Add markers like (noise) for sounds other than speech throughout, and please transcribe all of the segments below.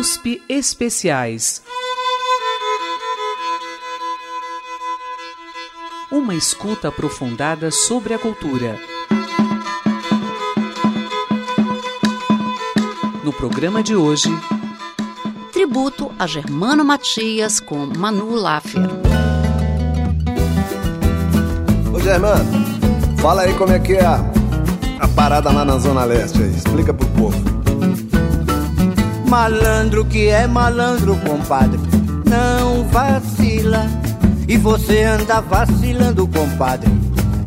USP Especiais. Uma escuta aprofundada sobre a cultura. No programa de hoje, tributo a Germano Matias com Manu Laffer. Ô Germano, fala aí como é que é a, a parada lá na Zona Leste aí. Explica pro povo. Malandro que é malandro, compadre, não vacila. E você anda vacilando, compadre,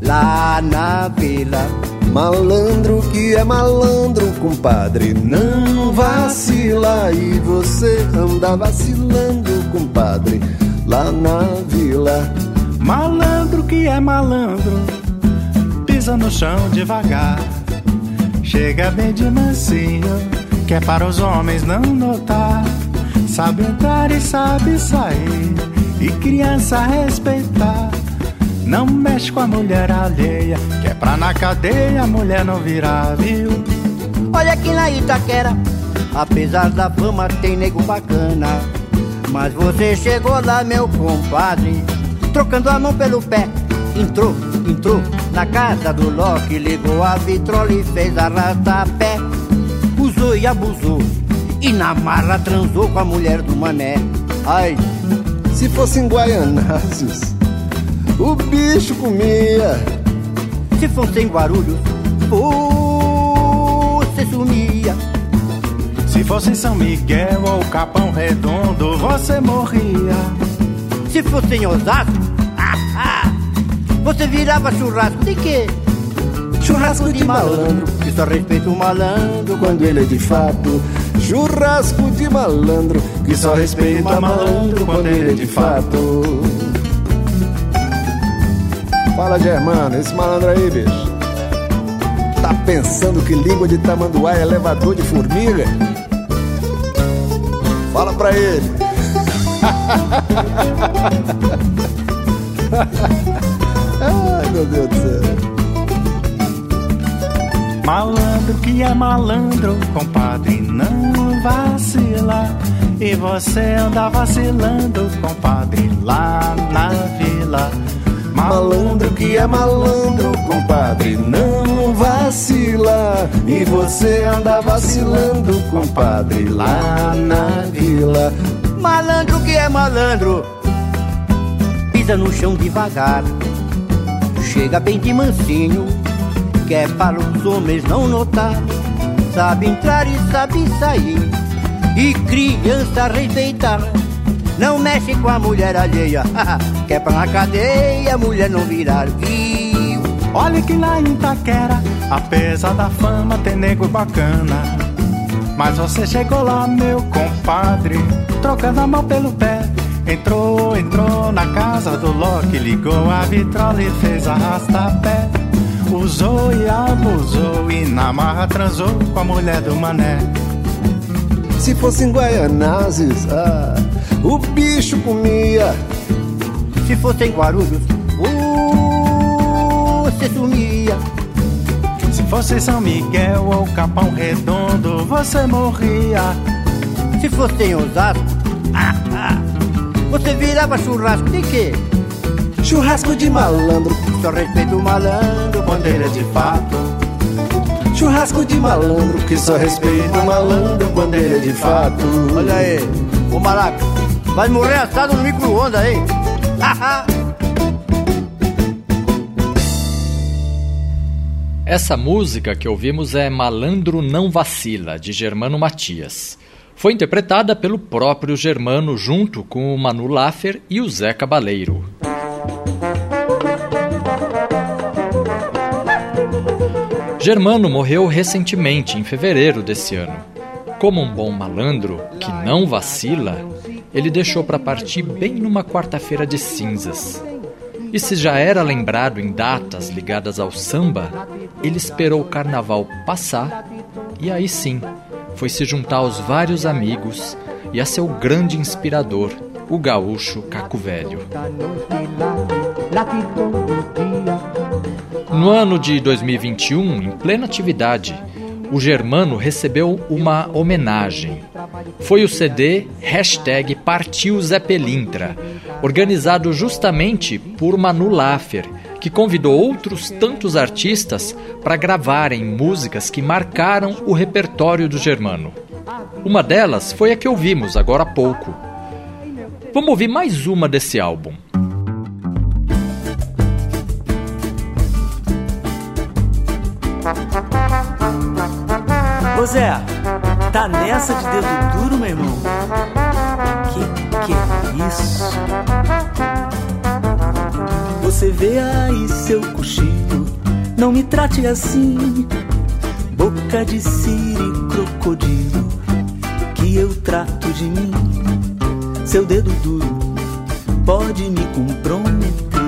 lá na vila. Malandro que é malandro, compadre, não vacila. E você anda vacilando, compadre, lá na vila. Malandro que é malandro, pisa no chão devagar. Chega bem de mansinho, que é para os homens não notar. Sabe entrar e sabe sair, e criança respeitar. Não mexe com a mulher alheia, que é pra na cadeia a mulher não virar, viu? Olha aqui na Itaquera, apesar da fama tem nego bacana. Mas você chegou lá, meu compadre, trocando a mão pelo pé. Entrou, entrou na casa do Loki, ligou a vitrola e fez arrasta-pé. E abusou, e na marra transou com a mulher do mané. Ai, se fosse em Guaianazes o bicho comia. Se fosse em Guarulhos, você sumia. Se fosse em São Miguel ou Capão Redondo, você morria. Se fosse em Osasco, ah, (laughs) ah, você virava churrasco de quê? Churrasco de malandro, que só respeita o malandro quando ele é de fato. Churrasco de malandro, que só respeita o malandro quando ele é de fato. Fala, Germano, esse malandro aí, bicho. Tá pensando que língua de tamanduá é elevador de formiga? Fala pra ele. (laughs) Ai, meu Deus Malandro que é malandro, compadre, não vacila. E você anda vacilando, compadre, lá na vila. Malandro que é malandro, compadre, não vacila. E você anda vacilando, compadre, lá na vila. Malandro que é malandro, pisa no chão devagar. Chega bem de mansinho, que é para os homens não notar. Sabe entrar e sabe sair, e criança respeitar. Não mexe com a mulher alheia, (laughs) que é pra na cadeia a mulher não virar viu. Olha que lá em Itaquera, apesar da fama, tem nego bacana. Mas você chegou lá, meu compadre, trocando a mão pelo pé. Entrou, entrou na casa do Loki, ligou a vitrola e fez arrasta-pé. Usou e abusou e na marra transou com a mulher do mané. Se fosse em Guaianazes, ah, o bicho comia. Se fosse em Guarulhos, você sumia. Se fosse São Miguel ou Capão Redondo, você morria. Se fosse em Osasco, ah, ah, você virava churrasco de quê? Churrasco de malandro, só respeita o malandro, bandeira de fato. Churrasco de malandro, que só respeita o malandro, bandeira de fato. Olha aí, ô maraca, vai morrer assado no micro-ondas aí. Essa música que ouvimos é Malandro Não Vacila, de Germano Matias. Foi interpretada pelo próprio Germano junto com o Manu Laffer e o Zé Cabaleiro. Germano morreu recentemente, em fevereiro desse ano. Como um bom malandro, que não vacila, ele deixou para partir bem numa quarta-feira de cinzas. E se já era lembrado em datas ligadas ao samba, ele esperou o carnaval passar e aí sim foi se juntar aos vários amigos e a seu grande inspirador, o gaúcho Caco Velho. No ano de 2021, em plena atividade, o Germano recebeu uma homenagem. foi o CD hashtag Partiu Zé Pelintra, organizado justamente por Manu Laffer, que convidou outros tantos artistas para gravarem músicas que marcaram o repertório do Germano. Uma delas foi a que ouvimos agora há pouco. Vamos ouvir mais uma desse álbum. Ô Zé, tá nessa de dedo duro, meu irmão? Que que é isso? Você vê aí seu cochilo, não me trate assim. Boca de siri crocodilo, que eu trato de mim. Seu dedo duro pode me comprometer,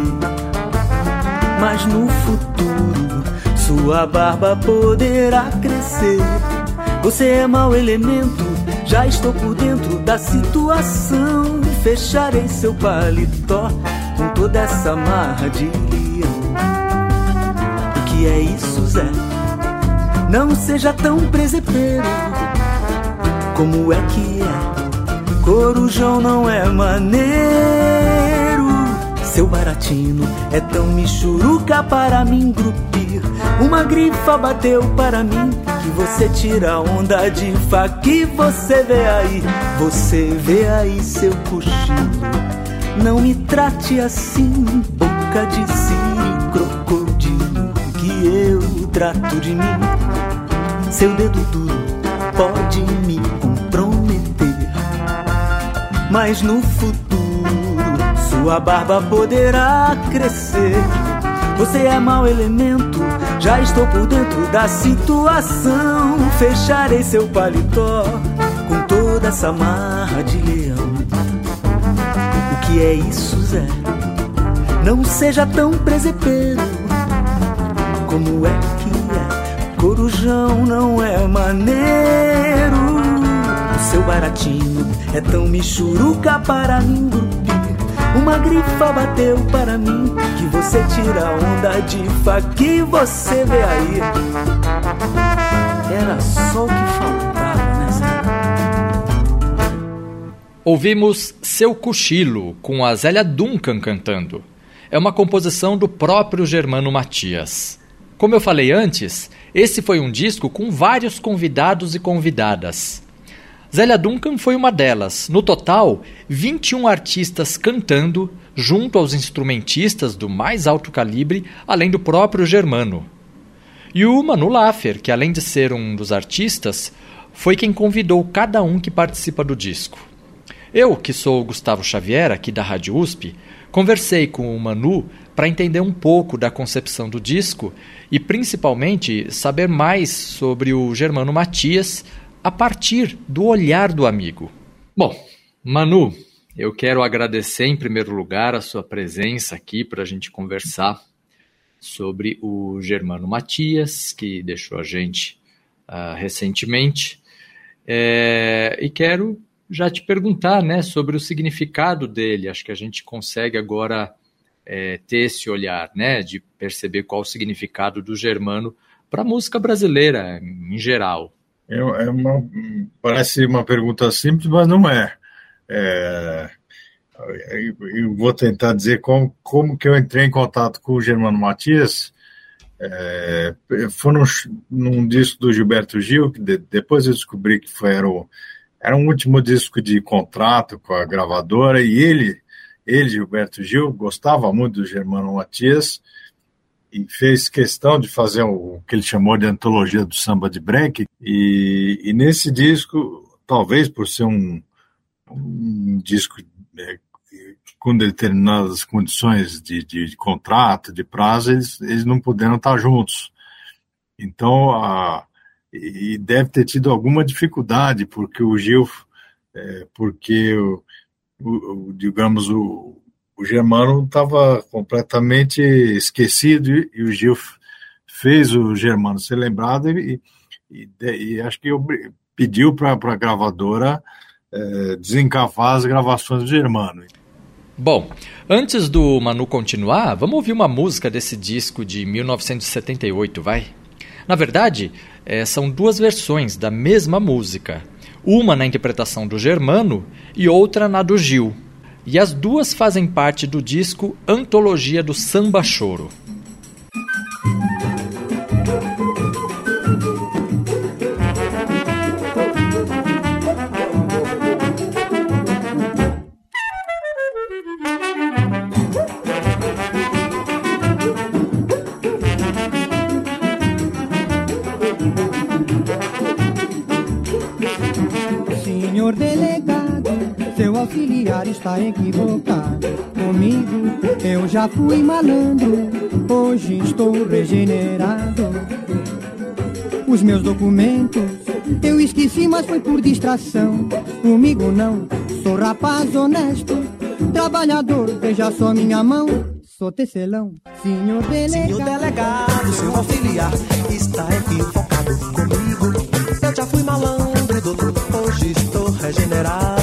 mas no futuro sua barba poderá crescer. Você é mau elemento, já estou por dentro da situação. Fecharei seu paletó com toda essa marra de leão. O que é isso, Zé? Não seja tão presepeiro. Como é que é? Corujão não é maneiro. Seu baratinho é tão michuruca para me engrupir. Uma grifa bateu para mim que você tira onda de faca que você vê aí, você vê aí seu cochilo. Não me trate assim, boca de siri, crocodilo, que eu trato de mim. Seu dedo duro pode me comprometer, mas no futuro sua barba poderá crescer. Você é mau elemento, já estou por dentro da situação. Fecharei seu paletó com toda essa marra de leão. O que é isso, Zé? Não seja tão presepeiro. Como é que é? Corujão não é maneiro. O seu baratinho é tão michuruca para engrupir. Uma grifa bateu para mim que você tira onda de faca que você vê aí. Era só o que faltava, Zé? Ouvimos Seu Cochilo, com a Zélia Duncan cantando. É uma composição do próprio Germano Matias. Como eu falei antes, esse foi um disco com vários convidados e convidadas. Zélia Duncan foi uma delas. No total, 21 artistas cantando, junto aos instrumentistas do mais alto calibre, além do próprio Germano. E o Manu Laffer, que além de ser um dos artistas, foi quem convidou cada um que participa do disco. Eu, que sou Gustavo Xavier, aqui da Rádio USP, conversei com o Manu para entender um pouco da concepção do disco e principalmente saber mais sobre o Germano Matias, a partir do olhar do amigo. Bom, Manu, eu quero agradecer em primeiro lugar a sua presença aqui para a gente conversar sobre o Germano Matias, que deixou a gente uh, recentemente. É, e quero já te perguntar né, sobre o significado dele. Acho que a gente consegue agora é, ter esse olhar né, de perceber qual o significado do germano para a música brasileira em geral. É, é uma, parece uma pergunta simples, mas não é. é eu vou tentar dizer como, como que eu entrei em contato com o Germano Matias. É, foi num, num, disco do Gilberto Gil, que de, depois eu descobri que foi, era, o, era um último disco de contrato com a gravadora, e ele, ele, Gilberto Gil, gostava muito do Germano Matias, e fez questão de fazer o que ele chamou de antologia do samba de break. E, e nesse disco, talvez por ser um, um disco é, com determinadas condições de, de, de, contrato, de prazo, eles, eles não puderam estar juntos. Então, a, e deve ter tido alguma dificuldade, porque o Gil, é, porque, o, o, digamos, o, o Germano estava completamente esquecido e, o Gil fez o Germano ser lembrado e, e, e acho que pediu para a gravadora é, desencavar as gravações do Germano. Bom, antes do Manu continuar, vamos ouvir uma música desse disco de 1978, vai? Na verdade, é, são duas versões da mesma música. uma na interpretação do Germano e outra na do Gil. E as duas fazem parte do disco Antologia do Samba Choro. Está equivocado comigo. Eu já fui malandro, hoje estou regenerado. Os meus documentos eu esqueci, mas foi por distração. Comigo não, sou rapaz honesto, trabalhador, veja só minha mão. Sou tecelão, senhor delegado. Senhor delegado, seu auxiliar está equivocado comigo. Eu já fui malandro, doutor, hoje estou regenerado.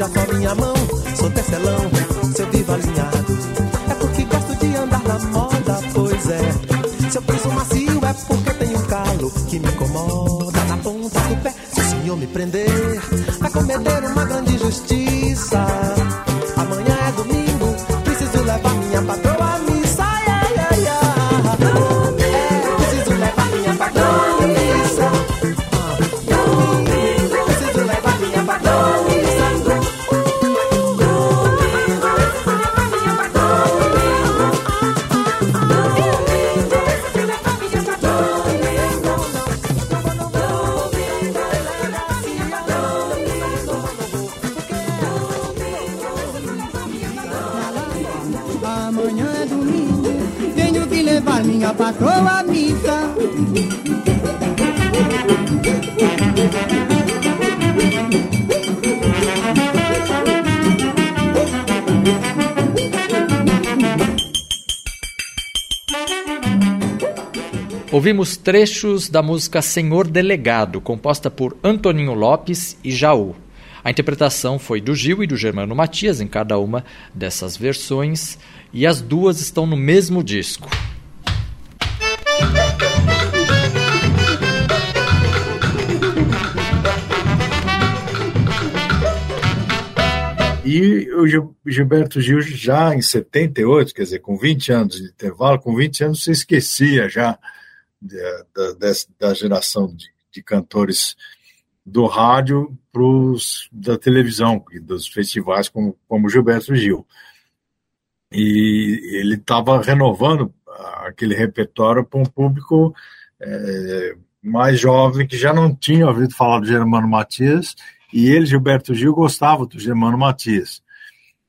Beija só minha mão. Sou tecelão, seu vivo alinhado. É porque gosto de andar na moda, pois é. Se eu penso macio é porque tem um calo que me incomoda na ponta do pé. Se o senhor me prender, vai cometer uma grande injustiça. Ouvimos trechos da música Senhor Delegado, composta por Antoninho Lopes e Jaú. A interpretação foi do Gil e do Germano Matias em cada uma dessas versões, e as duas estão no mesmo disco. E o Gilberto Gil, já em 78, quer dizer, com 20 anos de intervalo, com 20 anos você esquecia já da, da, da geração de, de, cantores do rádio para os da televisão, dos festivais como, como Gilberto Gil. E ele estava renovando aquele repertório para um público é, mais jovem que já não tinha ouvido falar do Germano Matias e ele, Gilberto Gil, gostava do Germano Matias.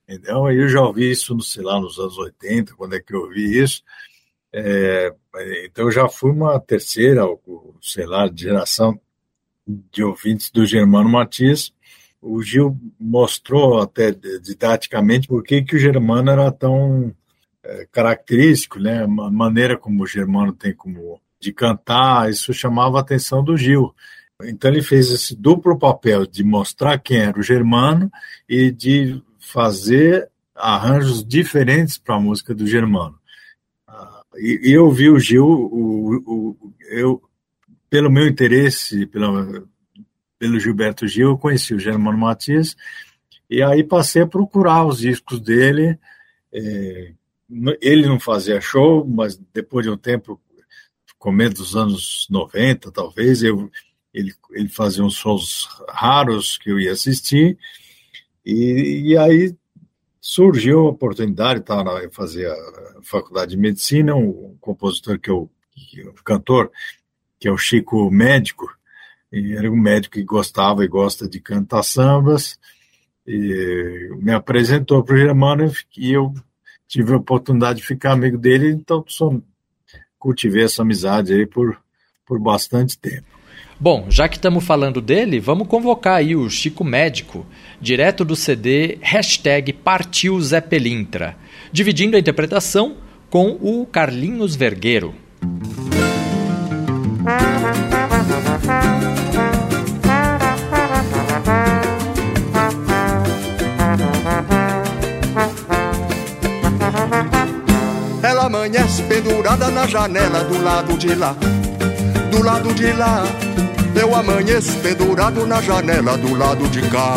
Então, eu já ouvi isso, sei lá, nos anos 80, quando é que eu ouvi isso. É, então, eu já fui uma terceira, sei lá, geração de ouvintes do Germano Matias. O Gil mostrou até didaticamente por que, que o Germano era tão é, característico, né? A maneira como o Germano tem como de cantar, isso chamava a atenção do Gil. Então ele fez esse duplo papel de mostrar quem era o Germano e de fazer arranjos diferentes para a música do Germano. E, eu vi o Gil, o, o, eu, pelo meu interesse pela, pelo Gilberto Gil, eu conheci o Germano Matias e aí passei a procurar os discos dele. É, ele não fazia show, mas depois de um tempo, começo dos anos 90, talvez, eu ele, ele fazia uns shows raros que eu ia assistir, e, e aí surgiu a oportunidade, tá, eu fazia a faculdade de medicina, um compositor que eu, que, um cantor, que é o Chico Médico, e era um médico que gostava e gosta de cantar sambas, e me apresentou para o Germano e eu tive a oportunidade de ficar amigo dele, então só cultivei essa amizade aí por, por bastante tempo. Bom, já que estamos falando dele, vamos convocar aí o Chico Médico, direto do CD hashtag Partiu Zé Pelintra, dividindo a interpretação com o Carlinhos Vergueiro. amanhece pendurada na janela do lado de lá. Do lado de lá, eu amanheço pendurado na janela do lado de cá.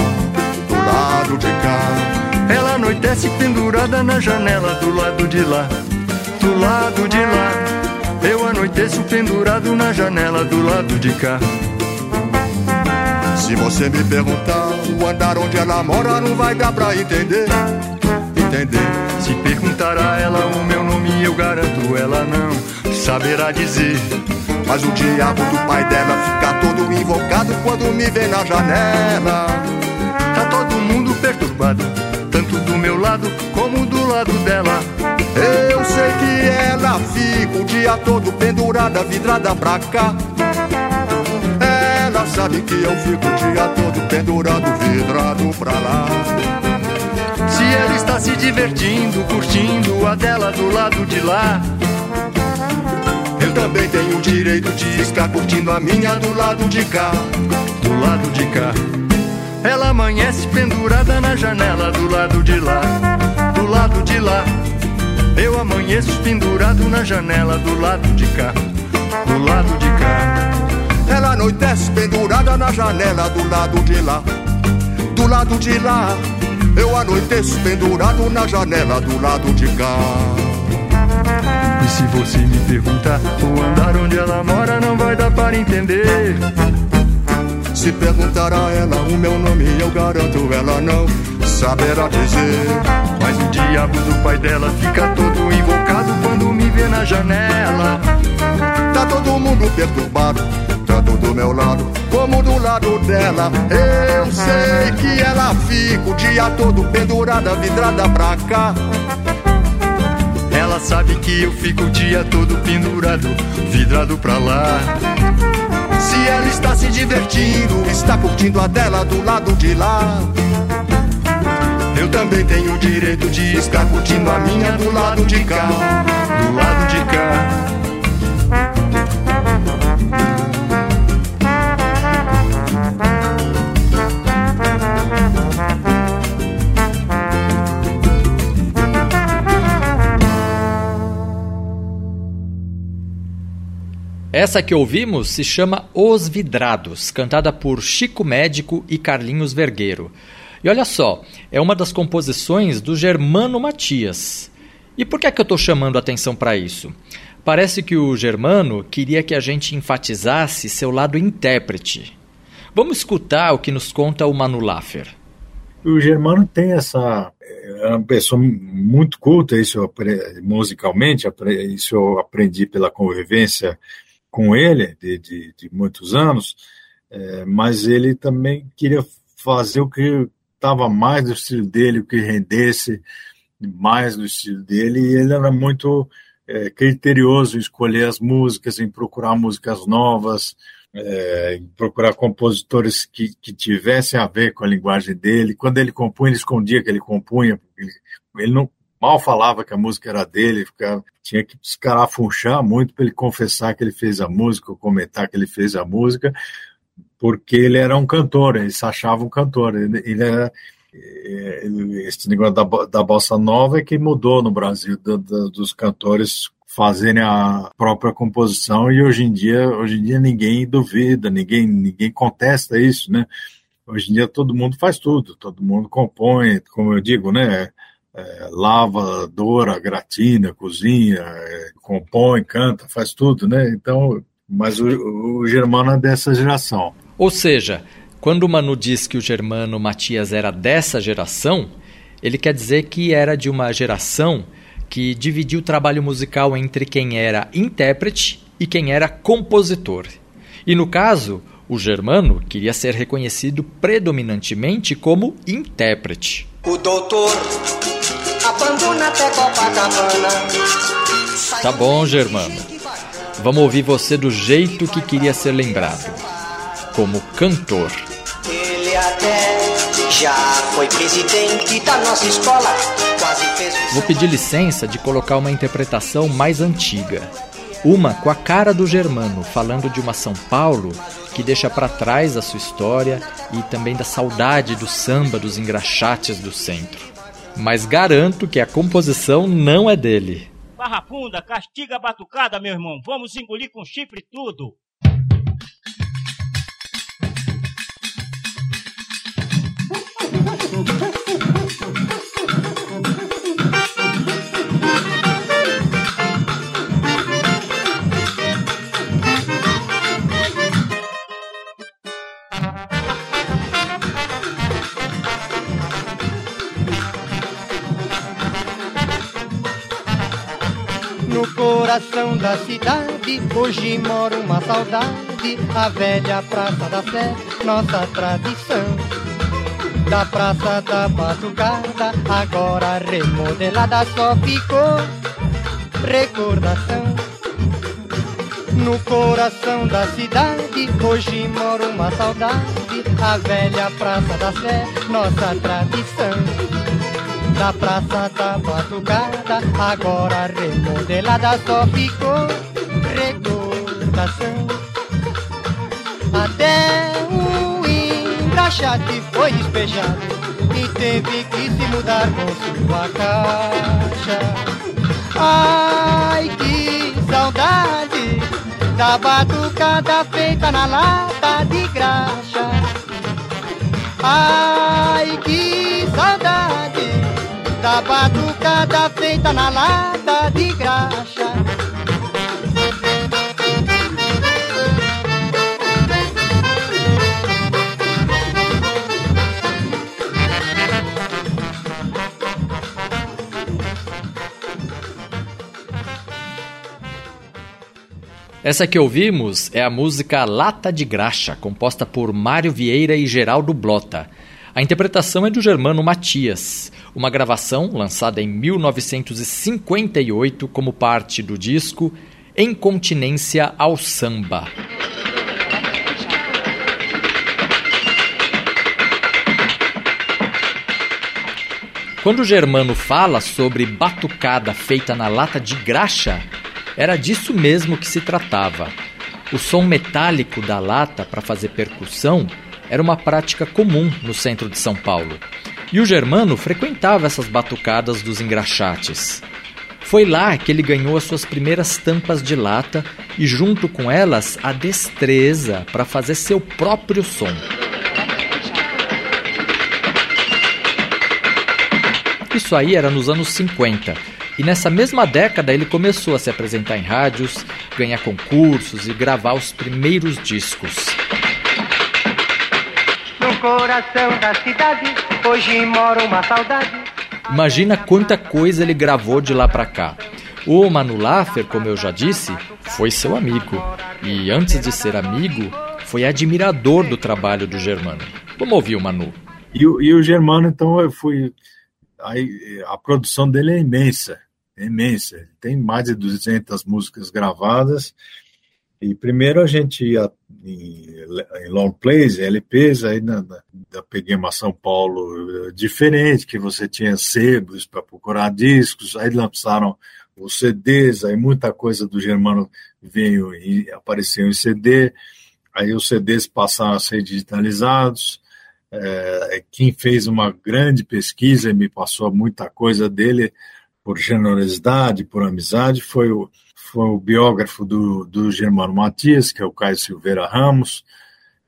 Do lado de cá. Ela anoitece pendurada na janela do lado de lá. Do lado de lá, eu anoiteço pendurado na janela do lado de cá. Se você me perguntar o andar onde ela mora, não vai dar pra entender. Entender. Se perguntar a ela o meu nome, eu garanto, ela não saberá dizer. Mas o diabo do pai dela fica todo invocado quando me vê na janela. Tá todo mundo perturbado, tanto do meu lado como do lado dela. Eu sei que ela fica o dia todo pendurada, vidrada pra cá. Ela sabe que eu fico o dia todo pendurado, vidrado pra lá. Se ela está se divertindo, curtindo a dela do lado de lá. Também tenho o direito de estar curtindo a minha do lado de cá. Do lado de cá. Ela amanhece pendurada na janela do lado de lá. Do lado de lá. Eu amanheço pendurado na janela do lado de cá. Do lado de cá. Ela anoitece pendurada na janela do lado de lá. Do lado de lá. Eu anoiteço pendurado na janela do lado de cá. E se você me perguntar o andar onde ela mora, não vai dar para entender. Se perguntar a ela o meu nome, eu garanto, ela não saberá dizer. Mas o diabo do pai dela fica todo invocado quando me vê na janela. Tá todo mundo perturbado, tanto do meu lado como do lado dela. Eu sei que ela fica o dia todo pendurada, vidrada pra cá. Ela sabe que eu fico o dia todo pendurado, vidrado pra lá. Se ela está se divertindo, está curtindo a dela do lado de lá. Eu também tenho o direito de estar curtindo a minha do lado de cá, do lado de cá. Essa que ouvimos se chama Os Vidrados, cantada por Chico Médico e Carlinhos Vergueiro. E olha só, é uma das composições do Germano Matias. E por que é que eu estou chamando a atenção para isso? Parece que o Germano queria que a gente enfatizasse seu lado intérprete. Vamos escutar o que nos conta o Manu Laffer. O Germano tem essa. É uma pessoa muito culta, isso musicalmente, isso eu aprendi pela convivência com ele de, de, de muitos anos, é, mas ele também queria fazer o que estava mais do estilo dele, o que rendesse mais do estilo dele, e ele era muito é, criterioso em escolher as músicas, em procurar músicas novas, é, em procurar compositores que, que tivessem a ver com a linguagem dele. Quando ele compunha, ele escondia que ele compunha, ele, ele não mal falava que a música era dele, ficava, tinha que escarafunchar muito para ele confessar que ele fez a música, ou comentar que ele fez a música, porque ele era um cantor, ele se achava um cantor, ele, ele era esse negócio da, da bossa nova é que mudou no Brasil, do, do, dos cantores fazerem a própria composição e hoje em dia, hoje em dia ninguém duvida, ninguém, ninguém contesta isso, né? Hoje em dia todo mundo faz tudo, todo mundo compõe, como eu digo, né? É, lava, doura, gratina, cozinha, é, compõe, canta, faz tudo, né? Então, mas o, o Germano é dessa geração. Ou seja, quando o Manu diz que o Germano Matias era dessa geração, ele quer dizer que era de uma geração que dividiu o trabalho musical entre quem era intérprete e quem era compositor. E no caso, o Germano queria ser reconhecido predominantemente como intérprete. O doutor abandona até Copacabana. Tá bom, Germano. Vamos ouvir você do jeito que queria ser lembrado como cantor. Ele até já foi presidente da nossa escola, quase fez. Vou pedir licença de colocar uma interpretação mais antiga. Uma com a cara do Germano, falando de uma São Paulo que deixa para trás a sua história e também da saudade do samba dos engraxates do centro. Mas garanto que a composição não é dele. Barra Funda, castiga a batucada, meu irmão. Vamos engolir com chifre tudo. Coração da cidade, hoje mora uma saudade, a velha Praça da Sé, nossa tradição. Da Praça da Batucada, agora remodelada, só ficou recordação. No coração da cidade, hoje mora uma saudade, a velha Praça da Sé, nossa tradição da Praça da Batucada, agora remodelada só ficou recordação. Até o engraxate foi despejado e teve que se mudar com sua caixa. Ai, que saudade da batucada feita na lata de graxa. Ai, que saudade da batucada feita na lata de graxa. Essa que ouvimos é a música Lata de Graxa, composta por Mário Vieira e Geraldo Blota. A interpretação é do Germano Matias, uma gravação lançada em 1958 como parte do disco Incontinência ao Samba. Quando o Germano fala sobre batucada feita na lata de graxa, era disso mesmo que se tratava. O som metálico da lata para fazer percussão era uma prática comum no centro de São Paulo. E o Germano frequentava essas batucadas dos engraxates. Foi lá que ele ganhou as suas primeiras tampas de lata e, junto com elas, a destreza para fazer seu próprio som. Isso aí era nos anos 50. E nessa mesma década ele começou a se apresentar em rádios, ganhar concursos e gravar os primeiros discos. No coração da cidade, hoje mora uma saudade. Imagina quanta coisa ele gravou de lá pra cá. O Manu Laffer, como eu já disse, foi seu amigo. E antes de ser amigo, foi admirador do trabalho do Germano. Vamos ouvir o Manu. E, o- e o Germano, então, eu fui. Aí, a produção dele é imensa, é imensa. Tem mais de 200 músicas gravadas. E primeiro a gente ia em, em long plays, LPs, aí na, na, eu peguei uma São Paulo eh, diferente, que você tinha sebos para procurar discos, aí lançaram os CDs, aí muita coisa do Germano veio e apareceu em CD, aí os CDs passaram a ser digitalizados. É, quem fez uma grande pesquisa e me passou muita coisa dele por generosidade, por amizade, foi o, foi o biógrafo do, do Germano Matias, que é o Caio Silveira Ramos,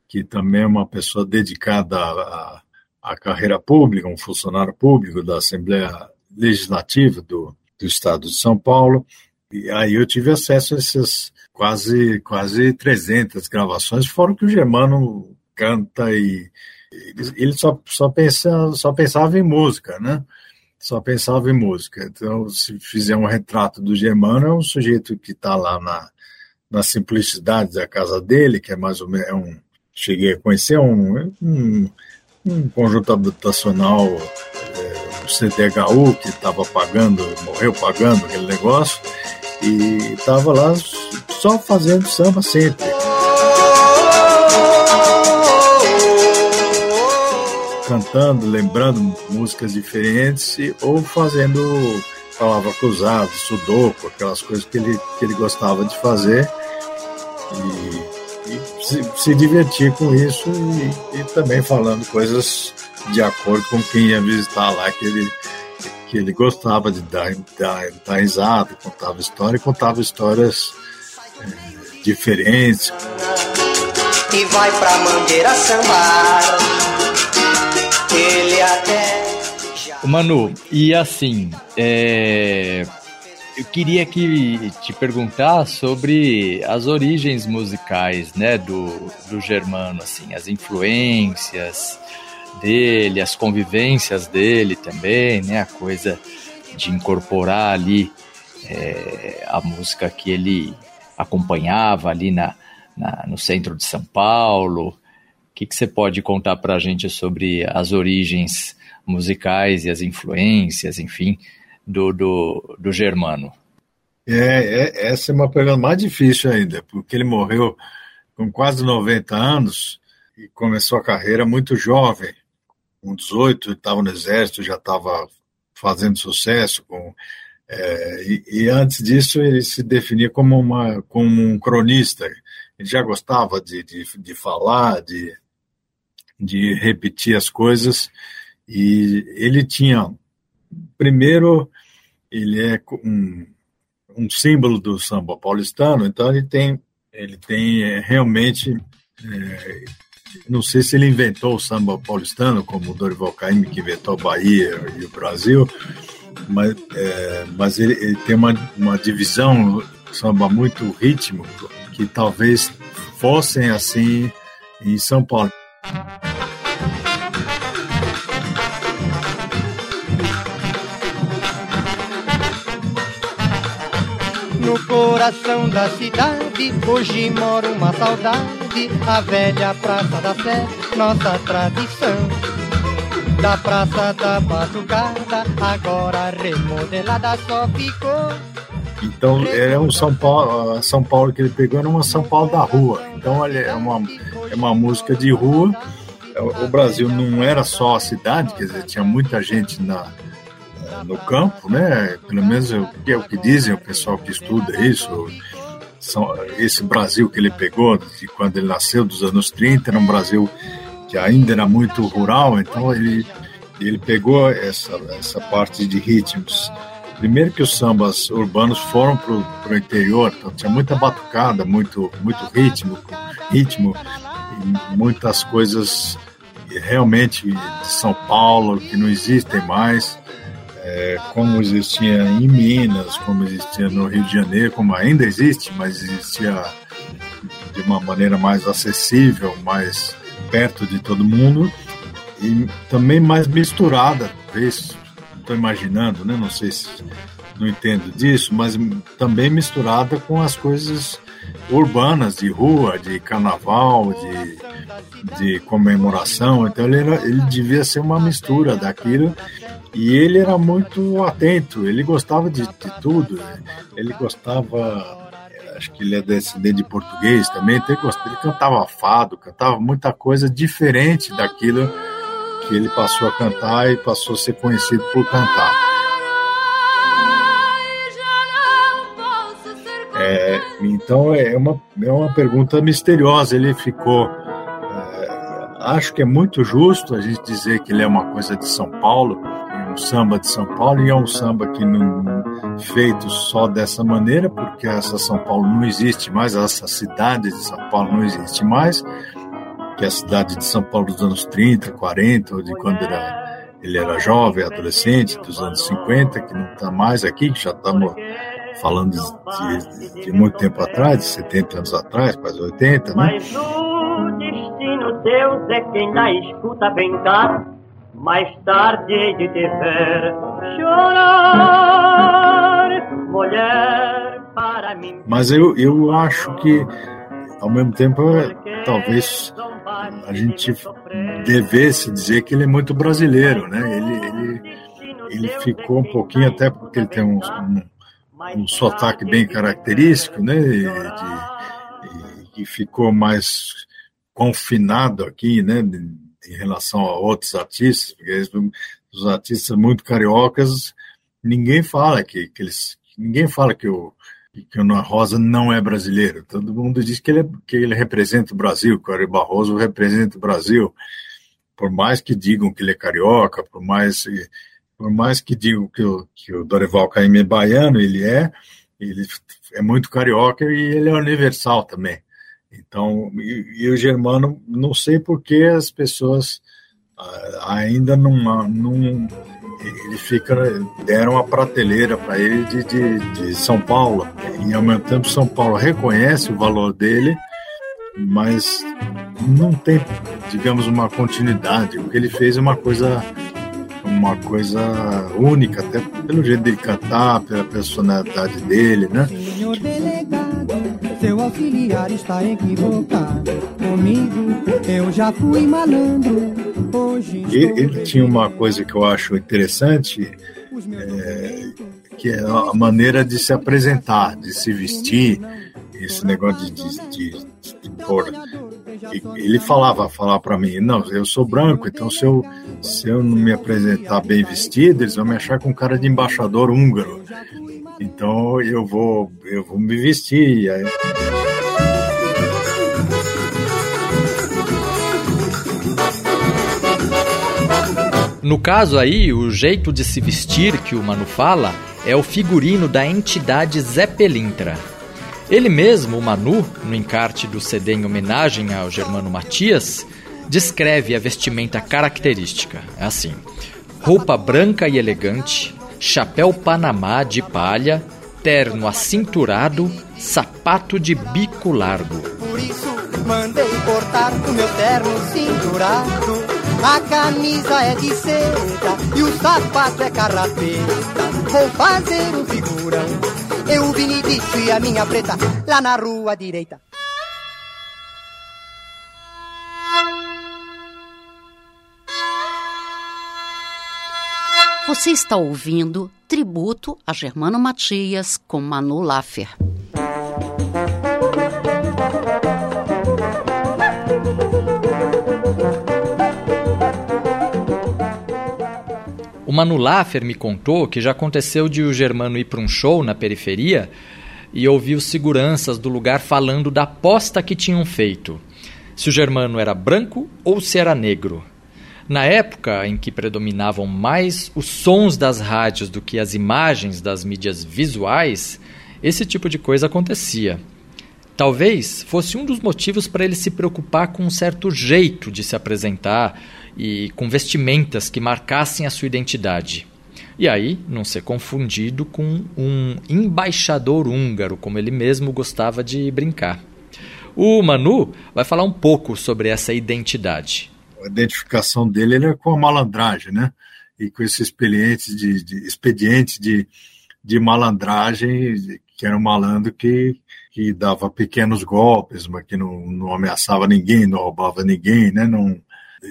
que também é uma pessoa dedicada à, à carreira pública, um funcionário público da Assembleia Legislativa do, do Estado de São Paulo. E aí eu tive acesso a essas quase, quase 300 gravações, fora que o Germano canta e ele, só, só, pensa, só pensava em música, né? Só pensava em música. Então, se fizer um retrato do Germano, é um sujeito que está lá na, na simplicidade da casa dele, que é mais ou menos é um. Cheguei a conhecer um, um, um conjunto habitacional, é, o CDHU, que estava pagando, morreu pagando aquele negócio, e estava lá só fazendo samba sempre. Cantando, lembrando músicas diferentes e, ou fazendo palavra cruzada, sudoku, aquelas coisas que ele, que ele gostava de fazer e, e se, se, divertir com isso e, e, também falando coisas de acordo com quem ia visitar lá, que ele que ele gostava de dar, dar, dar risada, contava história, contava histórias é, diferentes. E vai pra Mangueira sambar, ele até... Manu, e assim, é, eu queria que te perguntar sobre as origens musicais, né, do, do Germano, assim, as influências dele, as convivências dele também, né, a coisa de incorporar ali é, a música que ele acompanhava ali na, na, no centro de São Paulo. Que, que você pode contar para a gente sobre as origens musicais e as influências, enfim, do, do, do Germano? É, é, essa é uma pergunta mais difícil ainda, porque ele morreu com quase 90 anos e começou a carreira muito jovem. Com 18, estava no exército, já estava fazendo sucesso. Com, é, e, e, antes disso, ele se definia como, uma, como um cronista. Ele já gostava de, de, de falar, de, de repetir as coisas. E ele tinha, primeiro, ele é um, um símbolo do samba paulistano, então ele tem, ele tem é, realmente, é, não sei se ele inventou o samba paulistano, como o Dorival Caymmi, que inventou a Bahia e o Brasil, mas, é, mas ele, ele, tem uma, uma divisão samba muito rítmico, que talvez fossem assim em São Paulo. No coração da cidade, hoje mora uma saudade, a velha Praça da Sé, nossa tradição. Da Praça da Batucada, agora remodelada só ficou. Então é um São Paulo, São Paulo que ele pegou era uma São Paulo da rua. Então é uma, é uma música de rua. O Brasil não era só a cidade, quer dizer, tinha muita gente na, no campo, né? Pelo menos é o que, dizem o pessoal que estuda isso. São, esse Brasil que ele pegou, de quando ele nasceu, dos anos 30, era um Brasil que ainda era muito rural, então ele, ele pegou essa, essa parte de ritmos. Primeiro que os sambas urbanos foram para o interior, então tinha muita batucada, muito, muito ritmo, ritmo, e muitas coisas realmente de São Paulo que não existem mais é, como existia em Minas, como existia no Rio de Janeiro, como ainda existe, mas existia de uma maneira mais acessível, mais perto de todo mundo e também mais misturada, talvez, estou imaginando, né? Não sei se não entendo disso, mas também misturada com as coisas urbanas de rua, de carnaval, de, de comemoração. Então ele, era, ele devia ser uma mistura daquilo e ele era muito atento, ele gostava de, de tudo. Né? Ele gostava, acho que ele é descendente de português também, então ele, gostava, ele cantava fado, cantava muita coisa diferente daquilo que ele passou a cantar e passou a ser conhecido por cantar. É, então é uma, é uma pergunta misteriosa. Ele ficou. É, acho que é muito justo a gente dizer que ele é uma coisa de São Paulo, um samba de São Paulo e é um samba que não feito só dessa maneira, porque essa São Paulo não existe mais, essa cidade de São Paulo não existe mais, que é a cidade de São Paulo dos anos 30, 40, ou de quando era, ele era jovem, adolescente, dos anos 50, que não está mais aqui, que já estamos falando de, de, de, muito tempo atrás, de 70 anos atrás, quase 80, né? Mas o destino Deus é quem dá escuta bem cá mais tarde de te ver chorar, mulher, para mim. Mas eu, eu acho que, ao mesmo tempo, talvez a gente devesse dizer que ele é muito brasileiro, né? Ele, ele, ele ficou um pouquinho, até porque ele tem um, um, um sotaque bem característico, né? De, e, e ficou mais confinado aqui, né? em relação a outros artistas, porque os artistas muito cariocas, ninguém fala que, que eles, ninguém fala que o que o Rosa não é brasileiro. Todo mundo diz que ele, é, que ele representa o Brasil, que o Ari Barroso representa o Brasil. Por mais que digam que ele é carioca, por mais por mais que digo que o, que o Dorival Caymmi é baiano, ele é, ele é muito carioca e ele é universal também. Então, e, e o germano, não sei por que as pessoas ah, ainda não, não ele fica deram a prateleira para ele de, de, de, São Paulo e ao mesmo tempo São Paulo reconhece o valor dele mas não tem digamos uma continuidade o que ele fez é uma coisa uma coisa única até pelo jeito de cantar pela personalidade dele né Senhor delegado, seu auxiliar está equivocado. Comigo eu já fui malandro. Hoje ele, ele tinha uma coisa que eu acho interessante, é, que é a maneira de se apresentar, de se vestir, esse negócio de, de, de, de pôr. Ele falava, falava para mim, não, eu sou branco, então se eu, se eu não me apresentar bem vestido, eles vão me achar com cara de embaixador húngaro. Então eu vou, eu vou me vestir. Aí... No caso aí, o jeito de se vestir que o Manu fala é o figurino da entidade Zé Pelintra. Ele mesmo, o Manu, no encarte do CD em homenagem ao Germano Matias, descreve a vestimenta característica. É assim: roupa branca e elegante, chapéu panamá de palha, terno acinturado, sapato de bico largo. Por isso mandei cortar o meu terno cinturado. A camisa é de seda e o sapato é carrapeta. Vou fazer um figurão. Eu, Benedito e a minha preta lá na rua direita. Você está ouvindo Tributo a Germano Matias com Manu Laffer. O Manu Laffer me contou que já aconteceu de o Germano ir para um show na periferia e ouvir os seguranças do lugar falando da aposta que tinham feito. Se o Germano era branco ou se era negro. Na época em que predominavam mais os sons das rádios do que as imagens das mídias visuais, esse tipo de coisa acontecia. Talvez fosse um dos motivos para ele se preocupar com um certo jeito de se apresentar e com vestimentas que marcassem a sua identidade. E aí, não ser confundido com um embaixador húngaro, como ele mesmo gostava de brincar. O Manu vai falar um pouco sobre essa identidade a identificação dele era com a malandragem, né? E com esse expediente de, de, expediente de, de malandragem, que era um malandro que, que dava pequenos golpes, mas que não, não ameaçava ninguém, não roubava ninguém, né? Não,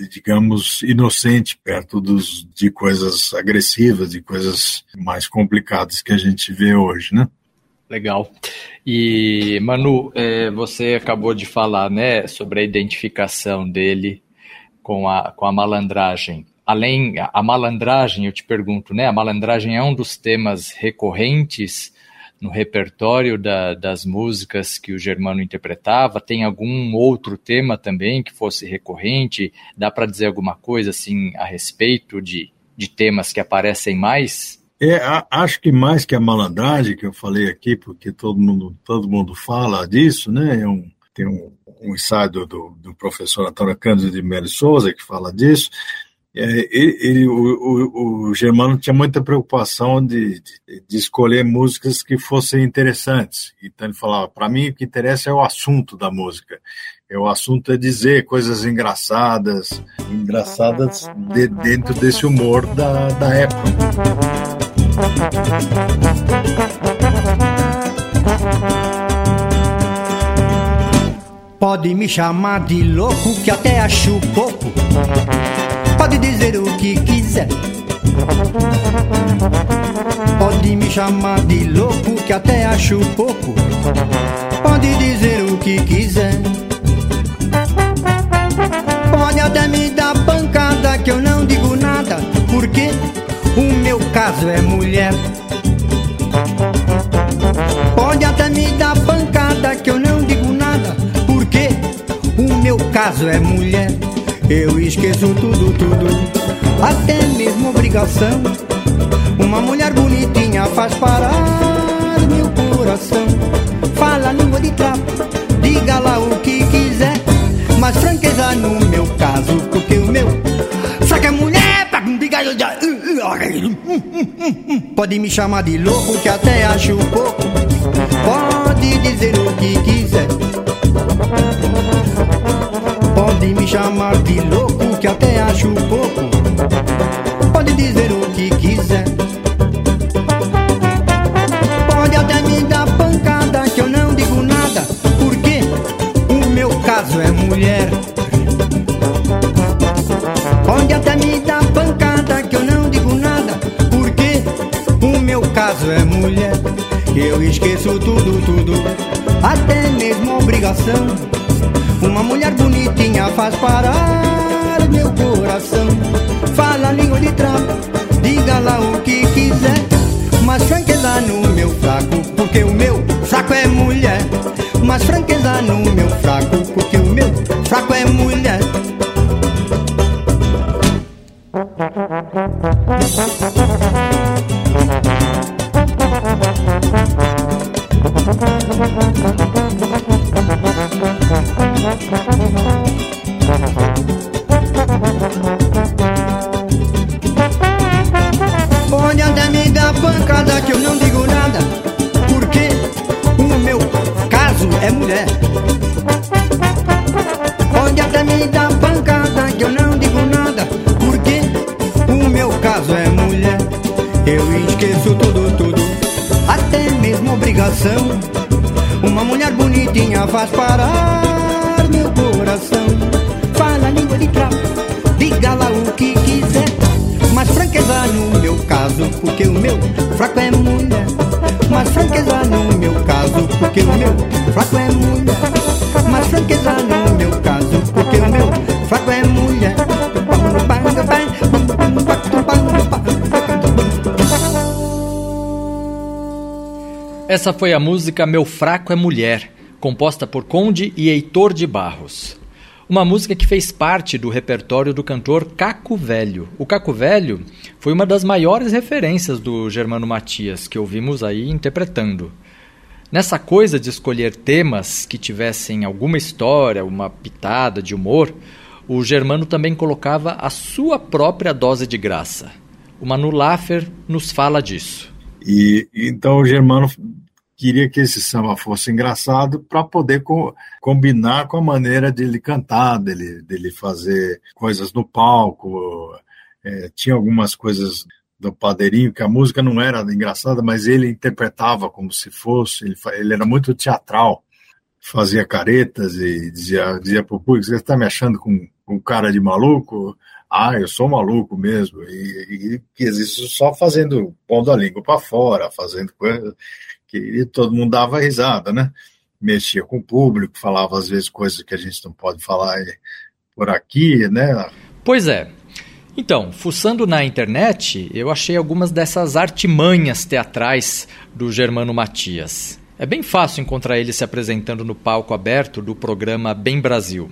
digamos, inocente perto dos, de coisas agressivas, de coisas mais complicadas que a gente vê hoje, né? Legal. E, Manu, é, você acabou de falar né, sobre a identificação dele com a, com a malandragem. Além, a malandragem, eu te pergunto, né? A malandragem é um dos temas recorrentes no repertório da, das músicas que o Germano interpretava? Tem algum outro tema também que fosse recorrente? Dá para dizer alguma coisa assim a respeito de, de temas que aparecem mais? É, acho que mais que a malandragem que eu falei aqui, porque todo mundo, todo mundo fala disso, né? É um, tem um, um ensaio do, do, professor Antônio Cândido de Melo Souza que fala disso. É, ele, ele, o, o, o, Germano tinha muita preocupação de, de, de, escolher músicas que fossem interessantes. Então ele falava: para mim o que interessa é o assunto da música. É o assunto é dizer coisas engraçadas, engraçadas de, dentro desse humor da, da época. Pode me chamar de louco, que até acho pouco. Pode dizer o que quiser. Pode me chamar de louco, que até acho pouco. Pode dizer o que quiser. Pode até me dar pancada, que eu não digo nada, porque o meu caso é mulher. Pode até me dar pancada, que eu não digo nada o meu caso é mulher. Eu esqueço tudo, tudo, até mesmo obrigação. Uma mulher bonitinha faz parar meu coração. Fala língua de trapo, diga lá o que quiser. Mas franqueza no meu caso, porque o meu saca mulher, diga Pode me chamar de louco que até acho pouco. Pode dizer o que quiser. Pode me chamar de louco que até acho pouco. Pode dizer o que quiser. Pode até me dar pancada que eu não digo nada. Porque o meu caso é mulher. Pode até me dar pancada que eu não digo nada. Porque o meu caso é mulher. Eu esqueço tudo, tudo. Até mesmo obrigação. Uma mulher bonitinha faz parar meu coração. Fala língua de trapo, diga lá o que quiser. Mas franqueza no meu fraco, porque o meu fraco é mulher. Mas franqueza no meu fraco, Língua de diga lá o que quiser. Mas franqueza no meu caso, porque o meu fraco é mulher. Mas franqueza no meu caso, porque o meu fraco é mulher. Mas franqueza no meu caso, porque o meu fraco é mulher. Essa foi a música Meu Fraco é Mulher, composta por Conde e Heitor de Barros. Uma música que fez parte do repertório do cantor Caco Velho. O Caco Velho foi uma das maiores referências do Germano Matias, que ouvimos aí interpretando. Nessa coisa de escolher temas que tivessem alguma história, uma pitada de humor, o Germano também colocava a sua própria dose de graça. O Manu Laffer nos fala disso. E então o Germano queria que esse samba fosse engraçado para poder co combinar com a maneira dele cantar, dele, dele fazer coisas no palco. É, tinha algumas coisas do padeirinho que a música não era engraçada, mas ele interpretava como se fosse. Ele, ele era muito teatral, fazia caretas e dizia, dizia para o público: Você está me achando com, com cara de maluco? Ah, eu sou maluco mesmo. E, que existe só fazendo, pondo a língua para fora, fazendo coisa que todo mundo dava risada, né? Mexia com o público, falava às vezes coisas que a gente não pode falar por aqui, né? Pois é. Então, fuçando na internet, eu achei algumas dessas artimanhas teatrais do Germano Matias. É bem fácil encontrar ele se apresentando no palco aberto do programa Bem Brasil.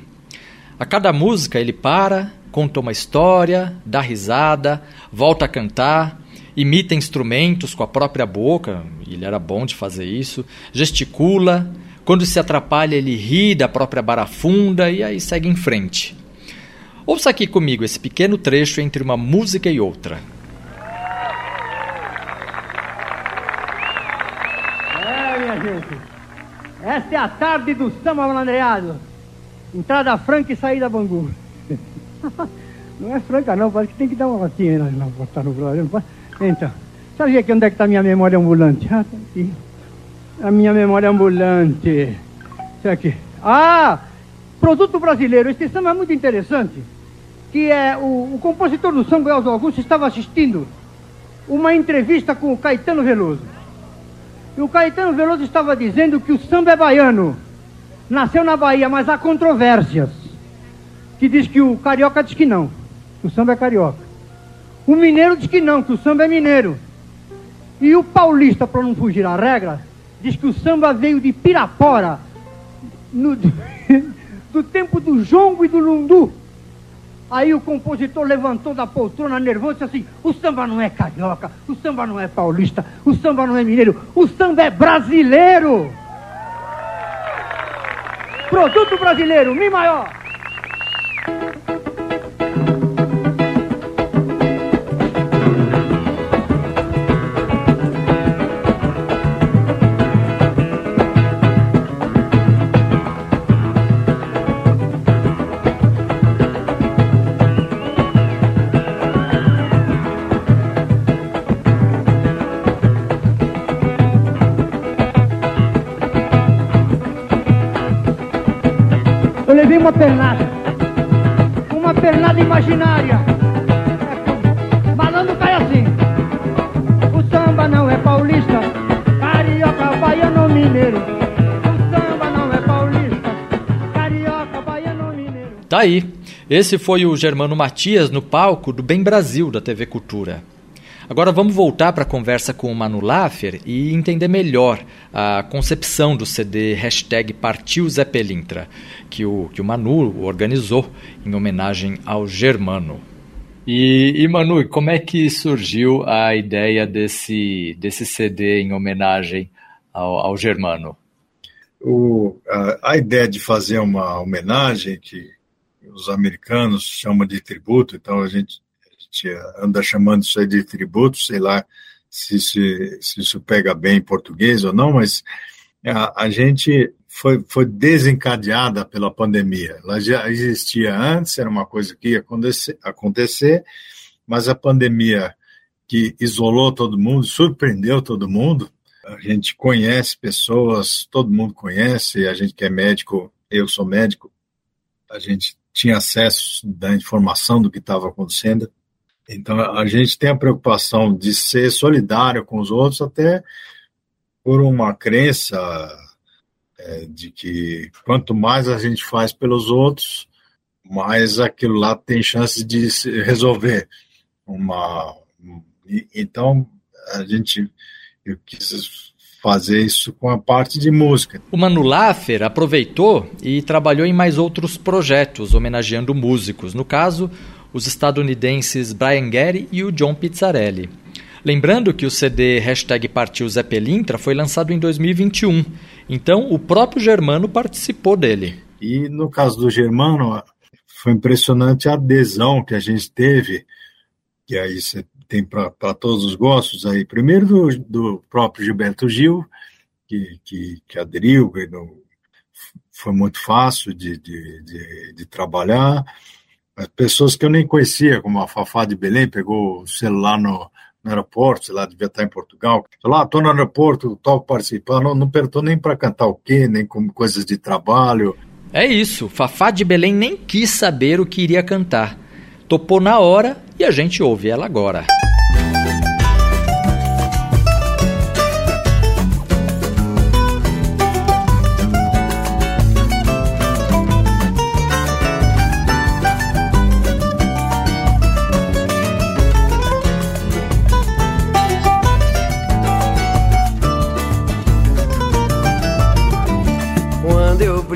A cada música ele para, conta uma história, dá risada, volta a cantar, imita instrumentos com a própria boca, ele era bom de fazer isso, gesticula, quando se atrapalha ele ri da própria barafunda e aí segue em frente. Ouça aqui comigo esse pequeno trecho entre uma música e outra. É, minha gente, essa é a tarde do samba malandreado. Entrada franca e saída bangu. (laughs) Não é franca não, parece que tem que dar uma latinha não, botar no Brasil. Então, sabe aqui onde é que está a minha memória ambulante? Ah, tá aqui. A minha memória ambulante. Isso aqui. Ah! Produto brasileiro. Esse samba é muito interessante. Que é o, o compositor do samba, Elzo Augusto, estava assistindo uma entrevista com o Caetano Veloso. E o Caetano Veloso estava dizendo que o samba é baiano. Nasceu na Bahia, mas há controvérsias. Que diz que o carioca diz que não. Que o samba é carioca. O mineiro diz que não, que o samba é mineiro. E o paulista, para não fugir à regra, diz que o samba veio de Pirapora, no, (laughs) do tempo do jongo e do lundu. Aí o compositor levantou da poltrona nervoso e disse assim: o samba não é carioca, o samba não é paulista, o samba não é mineiro, o samba é brasileiro. Produto brasileiro, Mi maior. Uma pernada. Uma pernada imaginária. Malandro cai assim. O samba não é paulista, carioca, baiano, mineiro. O samba não é paulista, carioca, baiano, mineiro. Tá aí. Esse foi o Germano Matias no palco do Bem Brasil da TV Cultura. Agora vamos voltar para a conversa com o Manu Laffer e entender melhor a concepção do CD hashtag Partiu Zé Pelintra, que o, que o Manu organizou em homenagem ao Germano. E, e Manu, como é que surgiu a ideia desse, desse CD em homenagem ao, ao Germano? O, a, a ideia de fazer uma homenagem que os americanos chamam de tributo, então a gente anda chamando isso aí de tributo, sei lá se, se, se isso pega bem em português ou não, mas a, a gente foi, foi desencadeada pela pandemia. Ela já existia antes, era uma coisa que ia acontecer, acontecer mas a pandemia que isolou todo mundo, surpreendeu todo mundo. A gente conhece pessoas, todo mundo conhece, a gente que é médico, eu sou médico, a gente tinha acesso da informação do que estava acontecendo. Então, a gente tem a preocupação de ser solidário com os outros, até por uma crença é, de que quanto mais a gente faz pelos outros, mais aquilo lá tem chance de se resolver. Uma, então, a gente eu quis fazer isso com a parte de música. O Manu Laffer aproveitou e trabalhou em mais outros projetos homenageando músicos. No caso, os estadunidenses Brian Getty e o John Pizzarelli. Lembrando que o CD hashtag Partiu Zé Pelintra foi lançado em 2021, então o próprio Germano participou dele. E no caso do Germano, foi impressionante a adesão que a gente teve, que aí você tem para todos os gostos aí. Primeiro do, do próprio Gilberto Gil, que, que, que aderiu, foi muito fácil de, de, de, de trabalhar pessoas que eu nem conhecia, como a Fafá de Belém, pegou o celular no, no aeroporto, sei lá, devia estar em Portugal. Falou, ah, estou no aeroporto, estou participando, não, não perguntou nem para cantar o quê, nem com coisas de trabalho. É isso, Fafá de Belém nem quis saber o que iria cantar. Topou na hora e a gente ouve ela agora.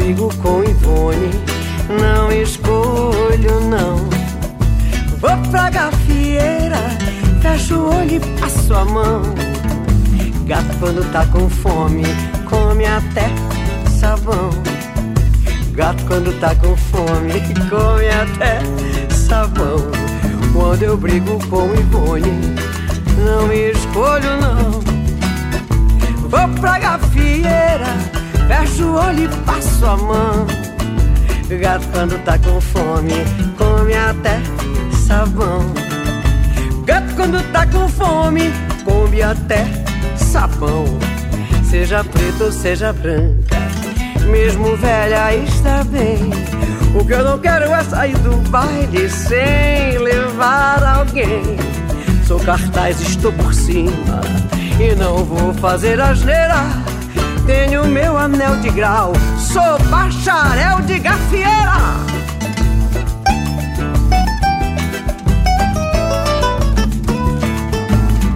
Brigo com Ivone, não escolho não. Vou pra gafieira, fecho o olho e passo a mão. Gato quando tá com fome, come até sabão. Gato quando tá com fome, come até sabão. Quando eu brigo com Ivone, não escolho não. Vou pra gafieira Fecho o olho e passo a mão. Gato quando tá com fome, come até sabão. Gato quando tá com fome, come até sabão. Seja preto ou seja branca, mesmo velha está bem. O que eu não quero é sair do baile sem levar alguém. Sou cartaz, estou por cima e não vou fazer asneira tenho meu anel de grau, sou bacharel de gafieira.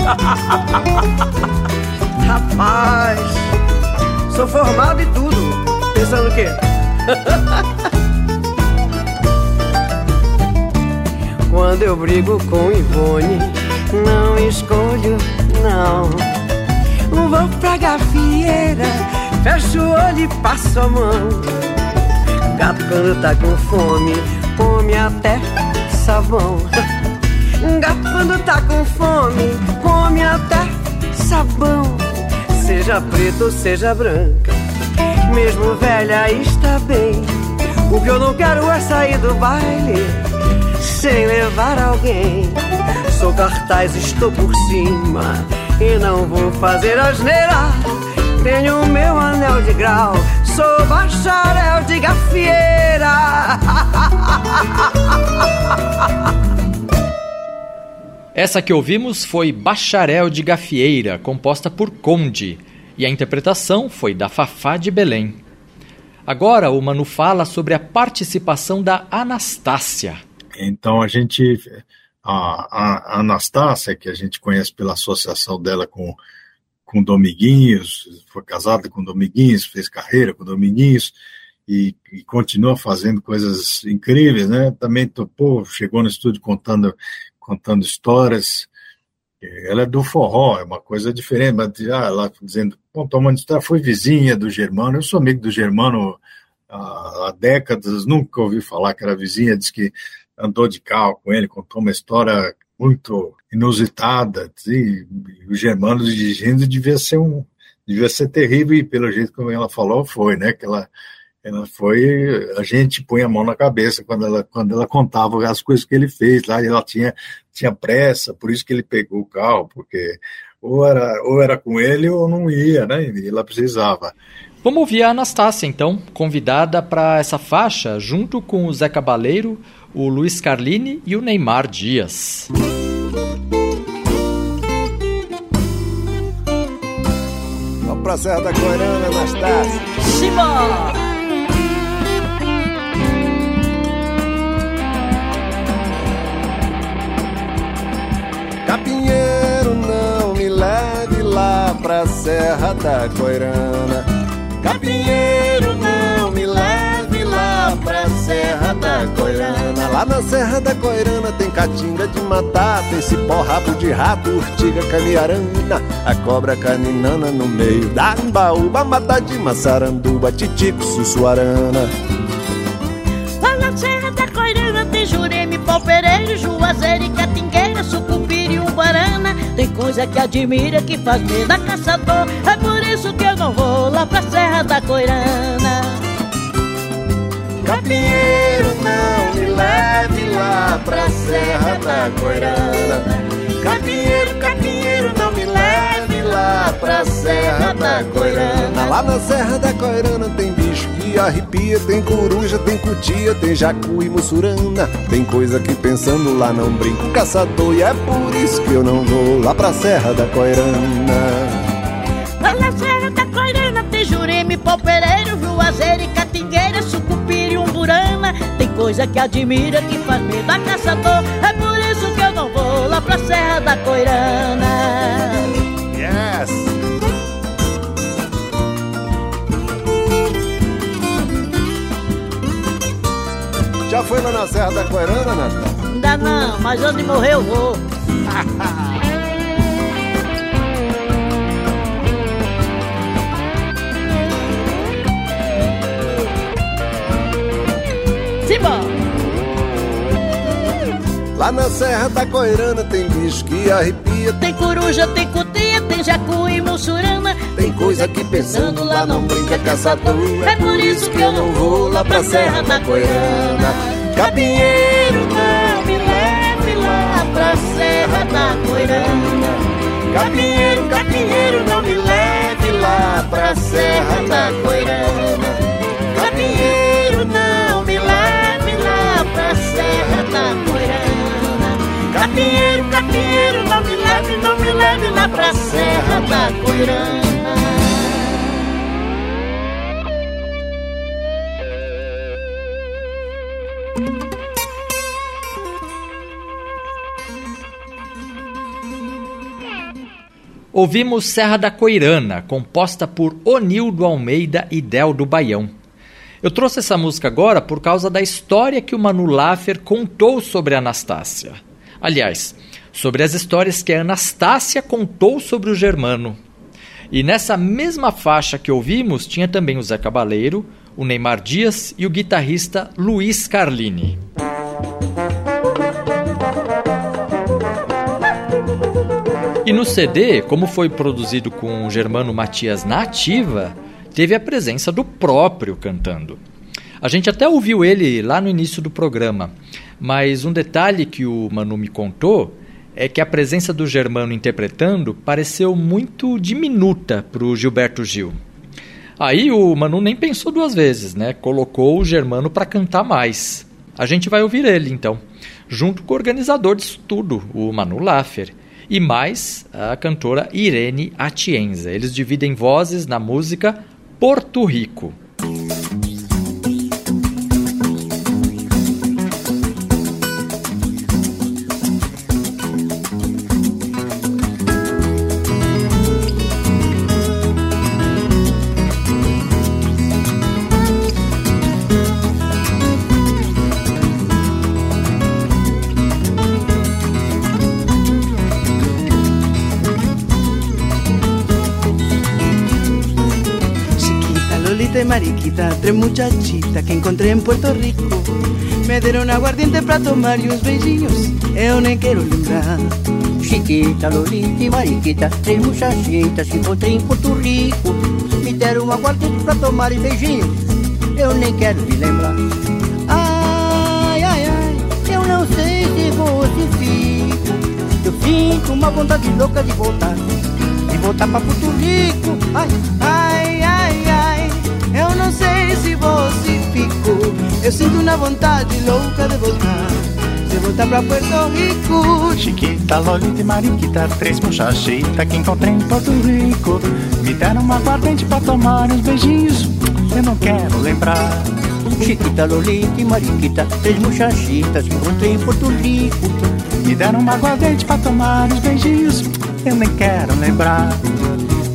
(laughs) Rapaz, sou formado e tudo. Pensando o quê? (laughs) Quando eu brigo com Ivone, não escolho, não. Vou pra gafieira, fecho o olho e passo a mão. Gato tá com fome, come até sabão. Gato tá com fome, come até sabão. Seja preto ou seja branca, mesmo velha está bem. O que eu não quero é sair do baile sem levar alguém. Sou cartaz, estou por cima e não vou fazer asneira. Tenho meu anel de grau, sou bacharel de gafieira. (laughs) Essa que ouvimos foi Bacharel de Gafieira, composta por Conde, e a interpretação foi da Fafá de Belém. Agora o Manu fala sobre a participação da Anastácia. Então a gente, a, a Anastácia, que a gente conhece pela associação dela com, com Dominguinhos, foi casada com Dominguinhos, fez carreira com Dominguinhos e, e continua fazendo coisas incríveis, né? Também topou, chegou no estúdio contando contando histórias. Ela é do forró, é uma coisa diferente, mas ah, ela dizendo, bom, tomando história, foi vizinha do Germano, eu sou amigo do Germano há, há décadas, nunca ouvi falar que era vizinha, disse que andou de carro com ele, contou uma história muito inusitada, e, o Germano dirigindo devia ser um, devia ser terrível, e pelo jeito como ela falou, foi, né, que ela ela foi a gente punha a mão na cabeça quando ela quando ela contava as coisas que ele fez lá ela tinha tinha pressa por isso que ele pegou o carro porque ou era ou era com ele ou não ia né e ela precisava. Vamos ouvir a Anastácia, então, convidada para essa faixa, junto com o Zé Cabaleiro, o Luiz Carlini e o Neymar Dias. Vamos pra Serra da Coirana, Anastácia. Simbora! Capinheiro, não me leve lá pra Serra da Coirana. Capinheiro, não Coirana. Lá na Serra da Coirana tem caatinga de matar, tem cipó, rabo de rato, urtiga, caniarana, a cobra caninana no meio da embaúba, mata de maçaranduba, titico, sussuarana. Lá na Serra da Coirana tem jureme, palpereiro, juazeiro e catingueira, sucupira e umbarana. Tem coisa que admira, que faz medo a caçador. É por isso que eu não vou lá pra Serra da Coirana. Capinheiro, não me leve lá pra Serra da Coirana. Capinheiro, capinheiro, não me leve lá pra Serra da Coirana. Lá na Serra da Coirana tem bicho que arrepia, tem coruja, tem cutia, tem jacu e mussurana. Tem coisa que pensando lá não brinco caçador e é por isso que eu não vou lá pra Serra da Coirana. Lá na Serra da Coirana tem jureme, palpereiro, juazeiro e coisa que admira, que faz medo a caçador. É por isso que eu não vou lá pra Serra da Coirana. Yes! Já foi lá na Serra da Coirana, Natal? Ainda não, mas onde morrer eu vou. (laughs) Lá na Serra da Coirana tem bicho que arrepia. Tem coruja, tem cutia, tem jacu e mussurana. Tem coisa que pensando lá não brinca caçador. É por isso que eu não vou lá pra Serra da Coirana. Capinheiro, não me leve lá pra Serra da Coirana. Capinheiro, capinheiro, não me leve lá pra Serra da Coirana. Capinheiro, capinheiro, não me leve, não me leve lá pra Serra da Coirana. Ouvimos Serra da Coirana, composta por Onildo Almeida e Del do Baião. Eu trouxe essa música agora por causa da história que o Manu Laffer contou sobre Anastácia. Aliás, sobre as histórias que a Anastácia contou sobre o Germano. E nessa mesma faixa que ouvimos tinha também o Zé Cabaleiro, o Neymar Dias e o guitarrista Luiz Carlini. E no CD, como foi produzido com o Germano Matias na ativa, teve a presença do próprio cantando. A gente até ouviu ele lá no início do programa, mas um detalhe que o Manu me contou é que a presença do Germano interpretando pareceu muito diminuta para o Gilberto Gil. Aí o Manu nem pensou duas vezes, né? Colocou o Germano para cantar mais. A gente vai ouvir ele então, junto com o organizador disso tudo, o Manu Laffer e mais a cantora Irene Atienza. Eles dividem vozes na música Porto Rico. Mariquita, tres muchachitas que encontré en Puerto Rico. Me dieron aguardiente para tomar y uns beijinhos, eu nem quero lembrar. Chiquita, Lolita e Mariquita, três muchachitas que encontrei em Porto Rico. Me deram aguardiente pra tomar e beijinhos, eu nem quero me lembrar. Ai, ai, ai, eu não sei se vou se fico. Eu sinto uma vontade louca de voltar, de voltar pra Porto Rico. Ai, ai. Eu não sei se você ficou. Eu sinto uma vontade louca de voltar. De voltar pra Puerto Rico. Chiquita, Lolita e Mariquita, três muchachitas que encontrei em Porto Rico. Me deram uma aguardente pra tomar uns beijinhos. Eu não quero lembrar. Chiquita, Lolita e Mariquita, três muchachitas que encontrei em Porto Rico. Me deram uma aguardente pra tomar uns beijinhos. Eu nem quero lembrar.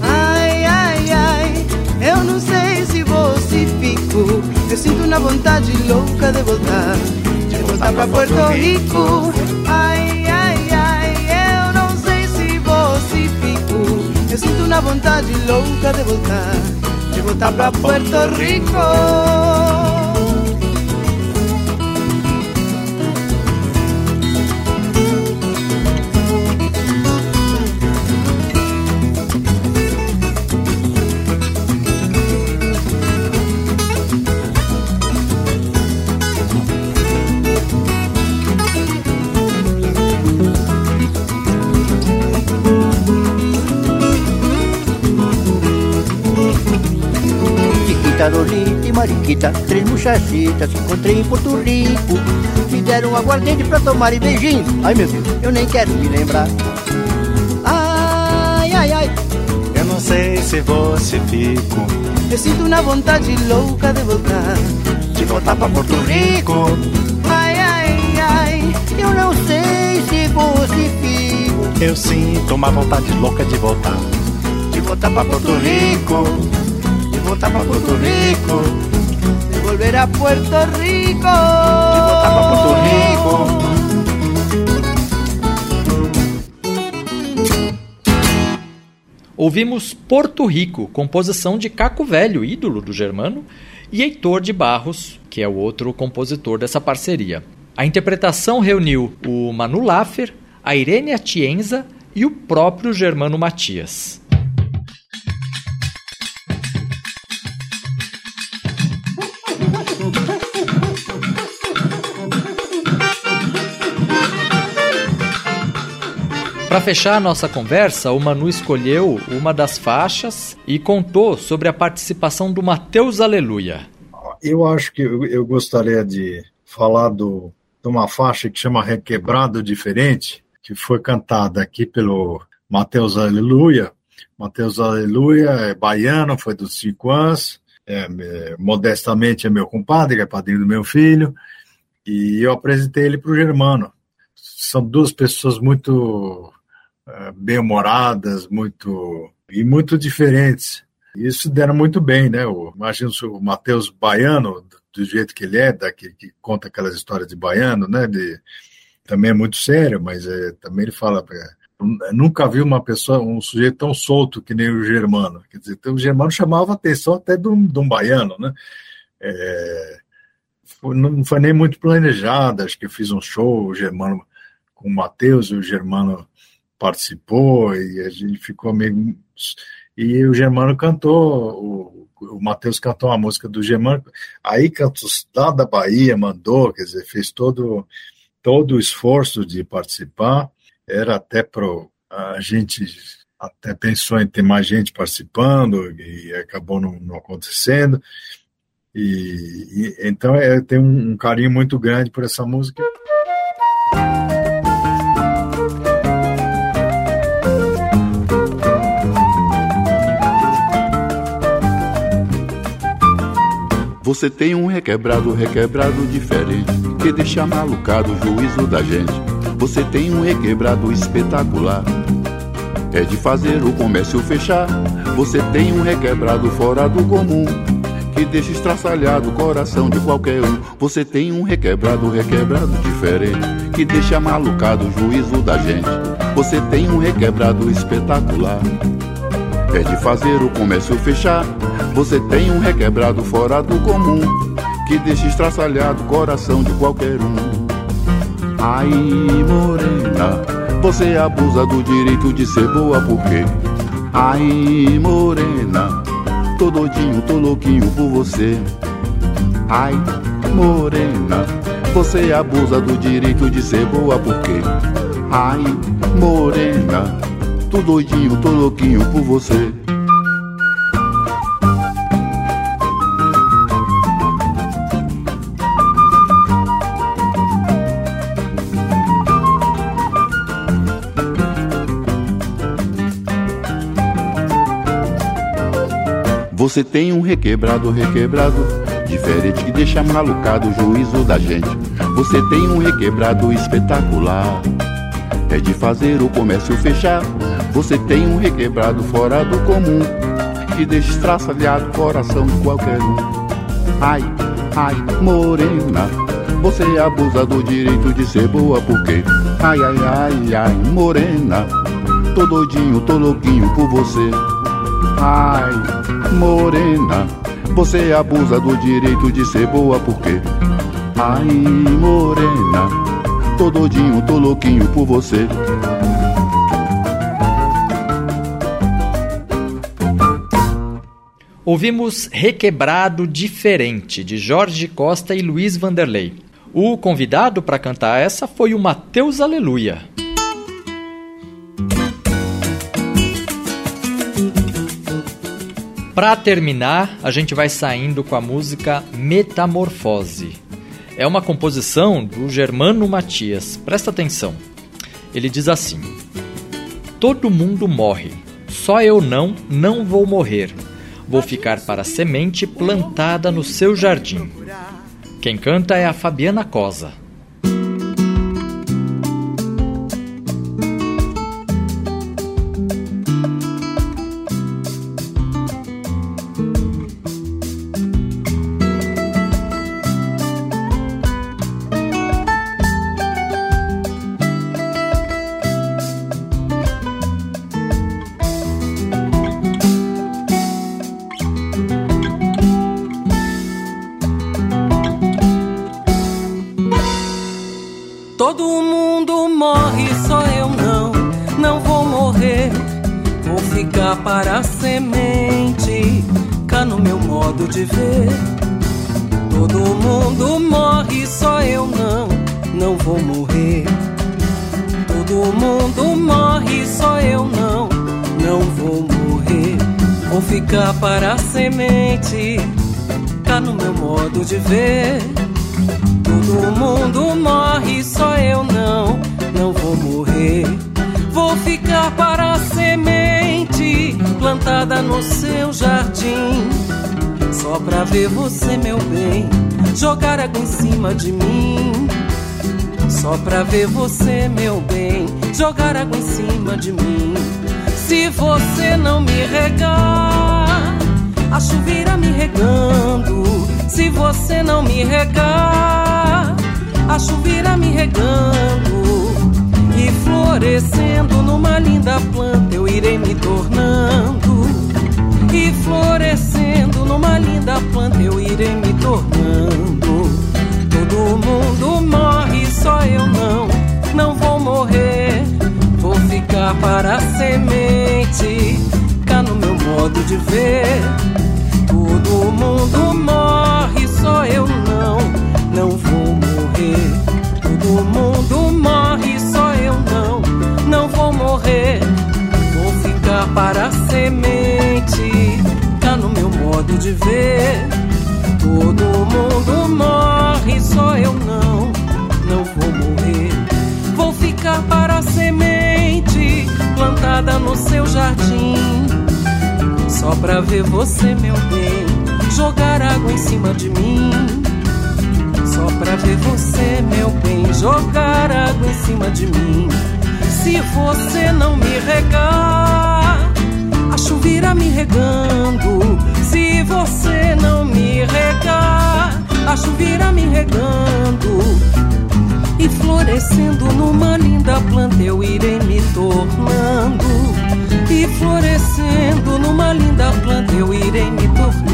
Ai, ai, ai, eu não sei ficou. Eu sinto uma vontade louca de voltar, de voltar pra Porto Rico. Ai, ai, ai, eu não sei se você ficou. Eu sinto uma vontade louca de voltar, de voltar pra Puerto Rico. Chiquita, Lolita e Mariquita, três muchachitas que encontrei em Porto Rico. Me deram aguardente pra tomar e beijinho. Ai meu Deus, eu nem quero me lembrar. Ai, ai, ai, Eu não sei se você ficou. eu sinto uma vontade louca de voltar, De voltar pra Porto Rico. Ai, ai, ai, eu não sei se você fico. Eu sinto uma vontade louca de voltar. De voltar pra Porto Rico. De voltar pra Porto Rico. de volver a Puerto Rico. De voltar pra Porto Rico. Ouvimos Porto Rico, composição de Caco Velho, ídolo do Germano, e Heitor de Barros, que é o outro compositor dessa parceria. A interpretação reuniu o Manu Laffer, a Irene Atienza e o próprio Germano Matias. Para fechar a nossa conversa, o Manu escolheu uma das faixas e contou sobre a participação do Mateus Aleluia. Eu acho que eu, gostaria de falar do, de uma faixa que chama Requebrado Diferente, que foi cantada aqui pelo Mateus Aleluia. Mateus Aleluia é baiano, foi dos cinco anos, é, é, modestamente é meu compadre, é padrinho do meu filho, e eu apresentei ele para o Germano. São duas pessoas muito bem-humoradas, muito e muito diferentes. Isso deram muito bem, né? O, imagina o Matheus Baiano, do jeito que ele é, daqui, que conta aquelas histórias de baiano, né? De, também é muito sério, mas é, também ele fala. É, nunca vi uma pessoa, um sujeito tão solto que nem o Germano. Quer dizer, então, o Germano chamava a atenção até de um, de um baiano, né? É, não foi nem muito planejado, acho que eu fiz um show, o Germano com o Matheus, e o Germano participou, e a gente ficou meio. E o Germano cantou, o, o Matheus cantou uma música do Germano, aí cantou lá da Bahia, mandou, quer dizer, fez todo, todo o esforço de participar, era até pro. A gente até pensou em ter mais gente participando, e acabou não, não acontecendo. E, e então é, eu tenho um, um carinho muito grande por essa música. Você tem um requebrado, requebrado diferente, que deixa malucado o juízo da gente. Você tem um requebrado espetacular, é de fazer o comércio fechar. Você tem um requebrado fora do comum, que deixa estraçalhado o coração de qualquer um. Você tem um requebrado, requebrado diferente, que deixa malucado o juízo da gente. Você tem um requebrado espetacular. É de fazer o comércio fechar. Você tem um requebrado fora do comum, que deixa estraçalhado o coração de qualquer um. Ai, morena, você abusa do direito de ser boa, por quê? Ai, morena Tô doidinho, tô louquinho por você. Ai, morena, você abusa do direito de ser boa porque. Ai, morena, tô doidinho, tô louquinho por você. Você tem um requebrado, requebrado, diferente que deixa malucado o juízo da gente. Você tem um requebrado espetacular, é de fazer o comércio fechar. Você tem um requebrado fora do comum, que deixa estraçalhado o coração de qualquer um. Ai, ai, morena, você abusa do direito de ser boa, porque ai, ai, ai, ai, morena, tô doidinho, tô louquinho por você. Ai, morena, você abusa do direito de ser boa porque Ai, morena, tô doidinho, tô louquinho por você. Ouvimos Requebrado Diferente, de Jorge Costa e Luiz Vanderlei. O convidado para cantar essa foi o Mateus Aleluia. Para terminar, a gente vai saindo com a música Metamorfose. É uma composição do Germano Matias. Presta atenção. Ele diz assim: Todo mundo morre, só eu não, não vou morrer. Vou ficar para semente plantada no seu jardim. Quem canta é a Fabiana Cosa. A chuveira me regando e florescendo numa linda planta eu irei me tornando. E florescendo numa linda planta eu irei me tornando. Todo mundo morre, só eu não, não vou morrer. Vou ficar para a Todo mundo morre, só eu não, não vou morrer. Vou ficar para a semente plantada no seu jardim. Só pra ver você, meu bem, jogar água em cima de mim. Só pra ver você, meu bem, jogar água em cima de mim. Se você não me regar, a chuveira me regando. Você não me regar, a chuveira me regando. E florescendo numa linda planta eu irei me tornando. E florescendo numa linda planta eu irei me tornando.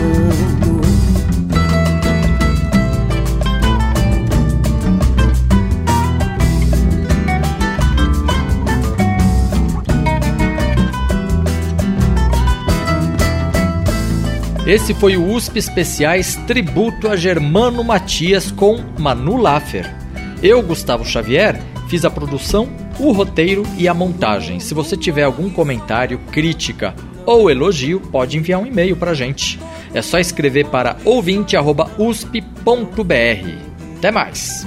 Esse foi o USP Especiais Tributo a Germano Matias com Manu Laffer. Eu, Gustavo Xavier, fiz a produção, o roteiro e a montagem. Se você tiver algum comentário, crítica ou elogio, pode enviar um e-mail para a gente. É só escrever para ouvinte.usp.br. Até mais!